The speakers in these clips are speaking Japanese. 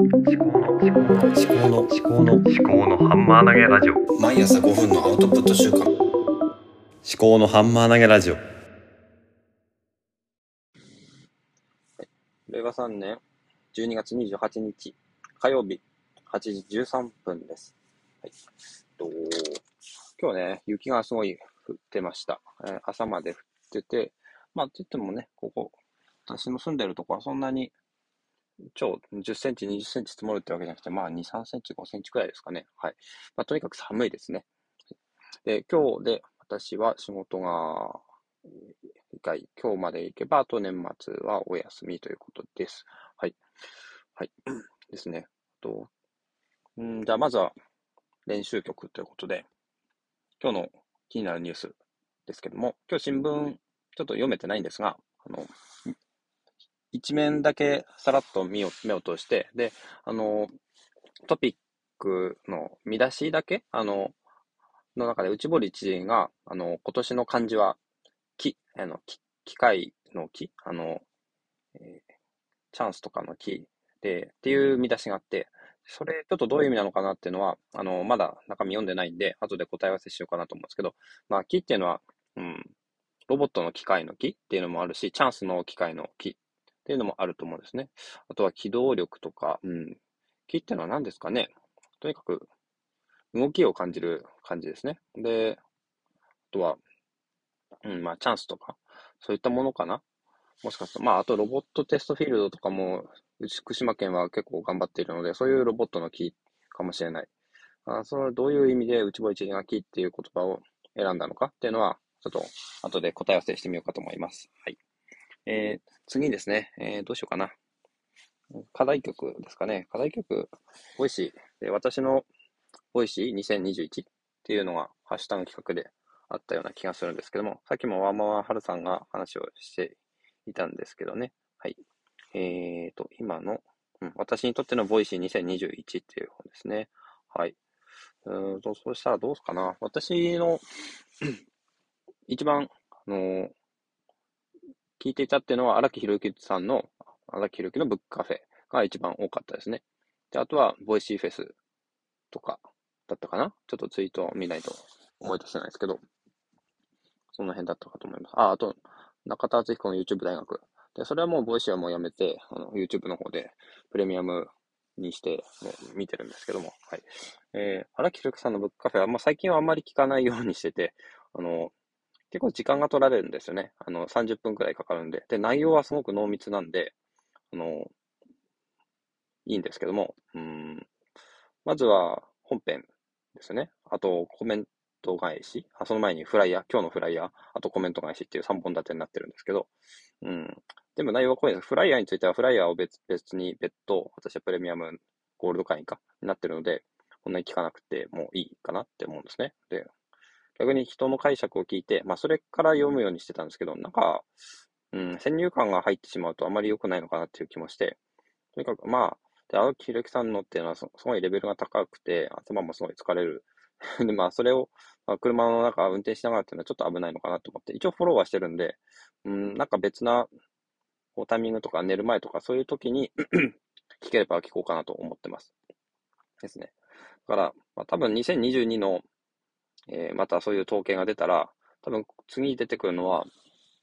思考の思考の思考の思考の思考のハンマー投げラジオ毎朝5分のアウトプット週間思考のハンマー投げラジオ令和3年12月28日火曜日8時13分です。はい。と今日ね、雪がすごい降ってました。えー朝まで降ってて、まあ、って言ってもね、ここ、私の住んでるとこはそんなに超10センチ、20センチ積もるってわけじゃなくて、まあ2、3センチ、5センチくらいですかね。はい。まあ、とにかく寒いですね。で、今日で私は仕事が、一回、今日まで行けば、あと年末はお休みということです。はい。はい。ですね。と、んじゃあまずは練習曲ということで、今日の気になるニュースですけども、今日新聞ちょっと読めてないんですが、あの、一面だけさらっと目を目を通して、で、あの、トピックの見出しだけ、あの、の中で内堀知事が、あの、今年の漢字は、木、あの、き機械の木、あの、えーチャンスとかの木で、っていう見出しがあって、それちょっとどういう意味なのかなっていうのは、あの、まだ中身読んでないんで、後で答え合わせしようかなと思うんですけど、まあ、木っていうのは、うん、ロボットの機械の木っていうのもあるし、チャンスの機械の木っていうのもあると思うんですね。あとは機動力とか、うん、木ってのは何ですかね。とにかく、動きを感じる感じですね。で、あとは、うん、まあ、チャンスとか、そういったものかな。もしかすると、まあ、あとロボットテストフィールドとかも、福島県は結構頑張っているので、そういうロボットのキーかもしれない。あそれはどういう意味で内堀知事がキーっていう言葉を選んだのかっていうのは、ちょっと後で答え合わせしてみようかと思います。はい。えー、次ですね、えー、どうしようかな。課題曲ですかね。課題曲、 Voicy。で私の Voicy 2021っていうのがハッシュタグ企画であったような気がするんですけども、さっきもワーママはるさんが話をしていたんですけどね。はい。えーと、今の、うん、私にとっての Voicy 2021っていう本ですね。はい。うんと、そうしたらどうすかな。私の、一番、あのー聞いていたっていうのは荒木博行さんの、荒木博行のブックカフェが一番多かったですね。で、あとは、 Voicy フェスとかだったかな。ちょっとツイートを見ないと思い出せないですけど、その辺だったかと思います。あ、あと、中田敦彦の YouTube 大学。で、それはもう、 Voicy はもうやめて、あの、YouTube の方でプレミアムにして、もう見てるんですけども、はい。えー、荒木博行さんのブックカフェは、まあ、最近はあんまり聞かないようにしてて、あの、結構時間が取られるんですよね。あの、30分くらいかかるんで。で、内容はすごく濃密なんで、あの、いいんですけども、うん、まずは本編ですね。あと、コメント返し。あその前にフライヤー、今日のフライヤー、あとコメント返しっていう3本立てになってるんですけど、うん。でも内容は濃いです。フライヤーについては、フライヤーを別別に別途、私はプレミアムゴールド会員か、になってるので、こんなに聞かなくてもいいかなって思うんですね。で、逆に人の解釈を聞いて、まあ、それから読むようにしてたんですけど、なんか、うん、先入観が入ってしまうとあまり良くないのかなっていう気もして、とにかく、まあ、で、青木ひろゆきさんのっていうのはすすごいレベルが高くて、頭もすごい疲れる。で、まあ、それを、まあ、車の中運転しながらっていうのはちょっと危ないのかなと思って、一応フォローはしてるんで、うん、なんか別な、こうタイミングとか寝る前とかそういう時に 聞ければ聞こうかなと思ってます。ですね。だから、まあ、多分2022のえーまたそういう統計が出たら、多分次に出てくるのは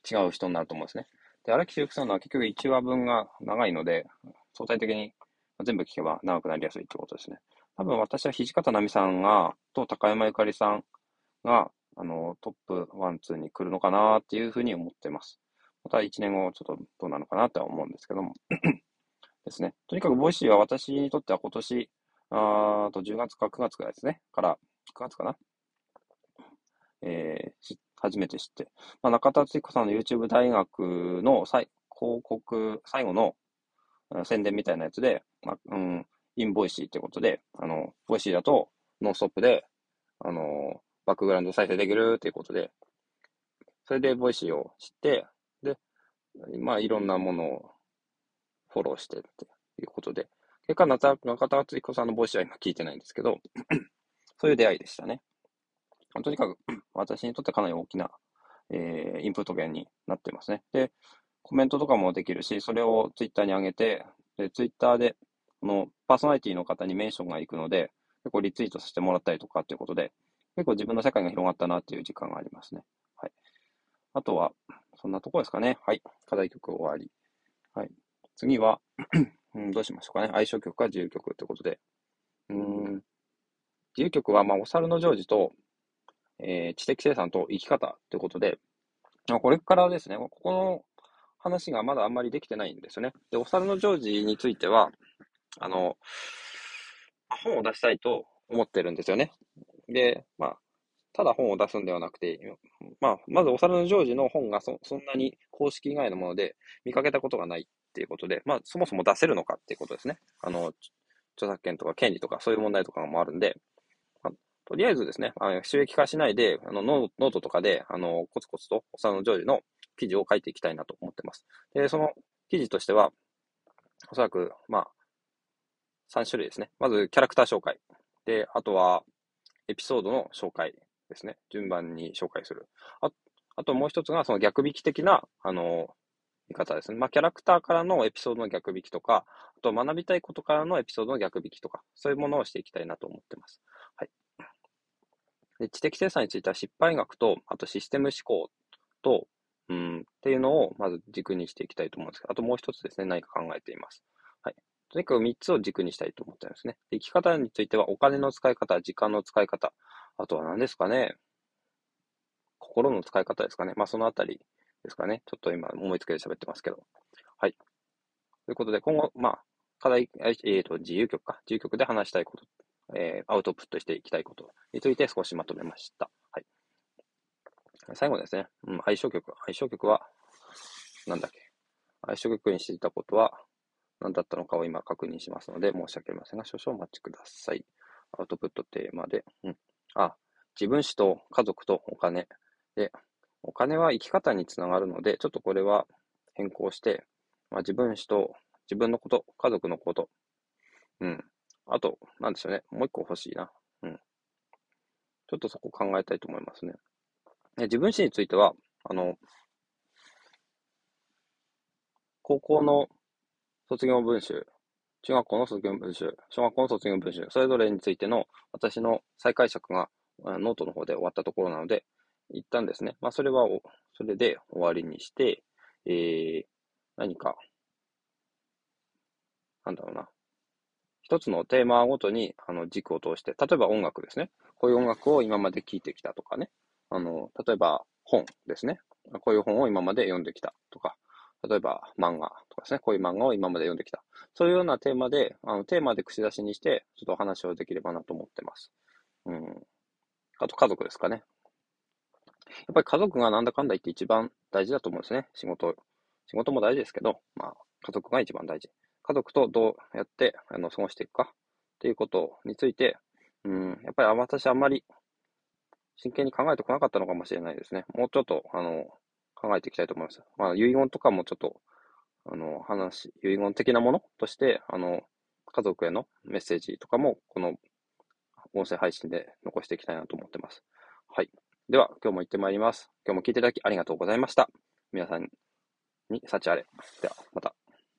違う人になると思うんですね。で、荒木修之さんのは結局1話分が長いので、相対的に全部聞けば長くなりやすいってことですね。多分私は土方奈美さんが、と高山ゆかりさんが、あの、トップ1、2に来るのかなっていうふうに思ってます。また1年後、ちょっとどうなのかなとは思うんですけども。ですね。とにかく、 Voicy は私にとっては今年、あと10月か9月くらいですね。から、9月かなえーし初めて知って。まあ、中田敦彦さんの YouTube 大学の最広告、最後の宣伝みたいなやつで、まあ、うん、 in Voicy ってことで、あの、 Voicy だと、ノンストップで、あの、バックグラウンド再生できるっていうことで、それで Voicy を知って、で、まあ、いろんなものをフォローしてっていうことで、結果、中田敦彦さんの Voicy は今聞いてないんですけど、そういう出会いでしたね。とにかく、私にとってかなり大きな、えーインプット源になってますね。で、コメントとかもできるし、それをツイッターに上げて、で、ツイッターで、このパーソナリティの方にメンションが行くので、結構リツイートさせてもらったりとかっていうことで、結構自分の世界が広がったなっていう時間がありますね。はい。あとは、そんなとこですかね。はい。課題曲終わり。はい。次は、うん、どうしましょうかね。相性曲か自由曲ってことで。うん。自由曲は、まあ、お猿のジョージと、えー、知的生産と生き方ということで、これからですね、ここの話がまだあんまりできてないんですよね。で、お猿のジョージについては、あの、本を出したいと思ってるんですよね。で、まあ、ただ本を出すんではなくて、まあ、まずお猿のジョージの本がそそんなに公式以外のもので見かけたことがないっていうことで、まあ、そもそも出せるのかっていうことですね。あの、著作権とか権利とかそういう問題とかもあるんで、とりあえずですね、あの収益化しないで、あのノートとかで、あの、コツコツとお猿のジョージの記事を書いていきたいなと思ってます。で、その記事としては、おそらく、まあ、3種類ですね。まず、キャラクター紹介。で、あとは、エピソードの紹介ですね。順番に紹介する。ああともう一つが、その逆引き的な、あの、見方ですね。まあ、キャラクターからのエピソードの逆引きとか、あと学びたいことからのエピソードの逆引きとか、そういうものをしていきたいなと思ってます。で知的生産については失敗学と、あとシステム思考と、うん、っていうのをまず軸にしていきたいと思うんですけど、あともう一つですね、何か考えています。はい。とにかく3つを軸にしたいと思ってるんですね。生き方についてはお金の使い方、時間の使い方、あとは何ですかね、心の使い方ですかね。まあそのあたりですかね。ちょっと今思いつけで喋ってますけど。はい。ということで今後、まあ課題、えっ、ー、と、自由曲か。自由曲で話したいこと、えー、アウトプットしていきたいことについて少しまとめました。はい。最後ですね。うん、相性曲。相性曲は、なんだっけ。相性曲にしていたことは、何だったのかを今確認しますので、申し訳ありませんが、少々お待ちください。アウトプットテーマで、うん。あ、自分史と家族とお金。で、お金は生き方につながるので、ちょっとこれは変更して、まあ、自分史と自分のこと、家族のこと。うん。あと、なんでしょうね。もう一個欲しいな。うん。ちょっとそこ考えたいと思いますね。自分史については、あの、高校の卒業文集、中学校の卒業文集、小学校の卒業文集、それぞれについての私の再解釈がノートの方で終わったところなので、一旦ですね、まあそれはそれで終わりにして、えー、何か、なんだろうな。一つのテーマごとにあの軸を通して、例えば音楽ですね。こういう音楽を今まで聴いてきたとかね。あの、例えば本ですね。こういう本を今まで読んできたとか。例えば漫画とかですね、こういう漫画を今まで読んできた。そういうようなテーマで、あのテーマで口出しにして、ちょっとお話をできればなと思ってます。うん。あと家族ですかね。やっぱり家族がなんだかんだ言って一番大事だと思うんですね。仕事、仕事も大事ですけど、まあ、家族が一番大事。家族とどうやってあの過ごしていくか？っていうことについて、うん、やっぱり私あんまり真剣に考えてこなかったのかもしれないですね。もうちょっと、あの、考えていきたいと思います。まあ、遺言とかもちょっと、あの、話、遺言的なものとして、あの、家族へのメッセージとかも、この音声配信で残していきたいなと思ってます。はい。では、今日も行ってまいります。今日も聞いていただきありがとうございました。皆さんに幸あれ。では、また。